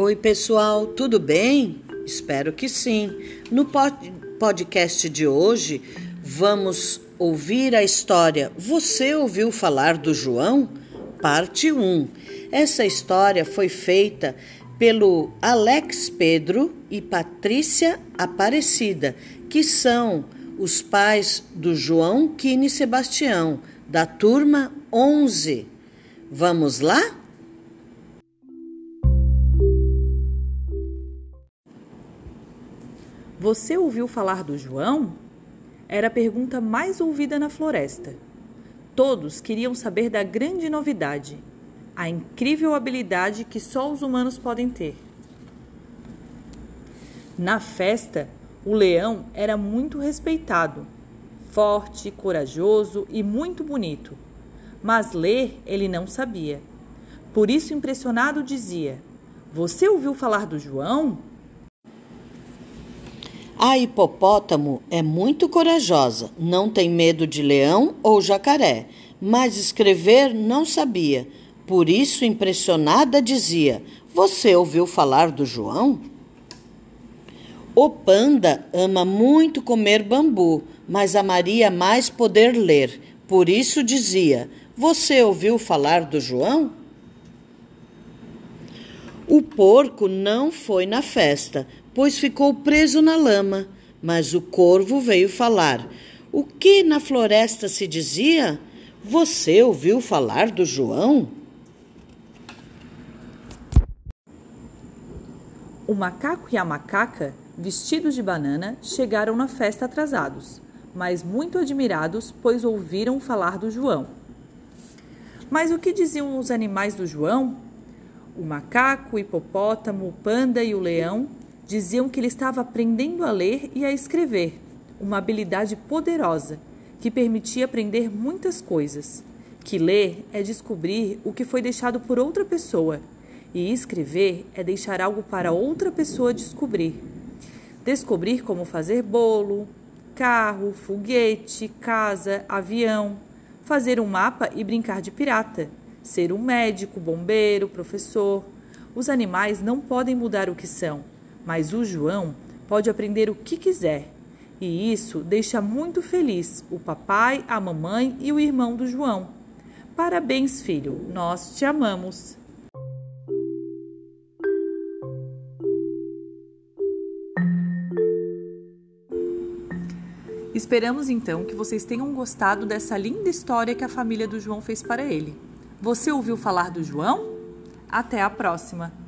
Oi, pessoal, tudo bem? Espero que sim. No podcast de hoje, vamos ouvir a história Você ouviu falar do João? Parte 1. Essa história foi feita pelo Alex Pedro e Patrícia Aparecida, que são os pais do João Kine Sebastião, da turma 11. Vamos lá? Você ouviu falar do João? Era a pergunta mais ouvida na floresta. Todos queriam saber da grande novidade, a incrível habilidade que só os humanos podem ter. Na festa, o leão era muito respeitado, forte, corajoso e muito bonito. Mas ler ele não sabia. Por isso, impressionado, dizia: Você ouviu falar do João? A hipopótamo é muito corajosa, não tem medo de leão ou jacaré, mas escrever não sabia. Por isso, impressionada, dizia: Você ouviu falar do João? O panda ama muito comer bambu, mas amaria mais poder ler. Por isso dizia: Você ouviu falar do João? O porco não foi na festa, pois ficou preso na lama. Mas o corvo veio falar. O que na floresta se dizia? Você ouviu falar do João? O macaco e a macaca, vestidos de banana, chegaram na festa atrasados, mas muito admirados, pois ouviram falar do João. Mas o que diziam os animais do João? O macaco, o hipopótamo, o panda e o leão diziam que ele estava aprendendo a ler e a escrever, uma habilidade poderosa que permitia aprender muitas coisas. Que ler é descobrir o que foi deixado por outra pessoa, e escrever é deixar algo para outra pessoa descobrir. Descobrir como fazer bolo, carro, foguete, casa, avião, fazer um mapa e brincar de pirata, ser um médico, bombeiro, professor. Os animais não podem mudar o que são mas o João pode aprender o que quiser. E isso deixa muito feliz o papai, a mamãe e o irmão do João. Parabéns, filho, nós te amamos. Esperamos então que vocês tenham gostado dessa linda história que a família do João fez para ele. Você ouviu falar do João? Até a próxima!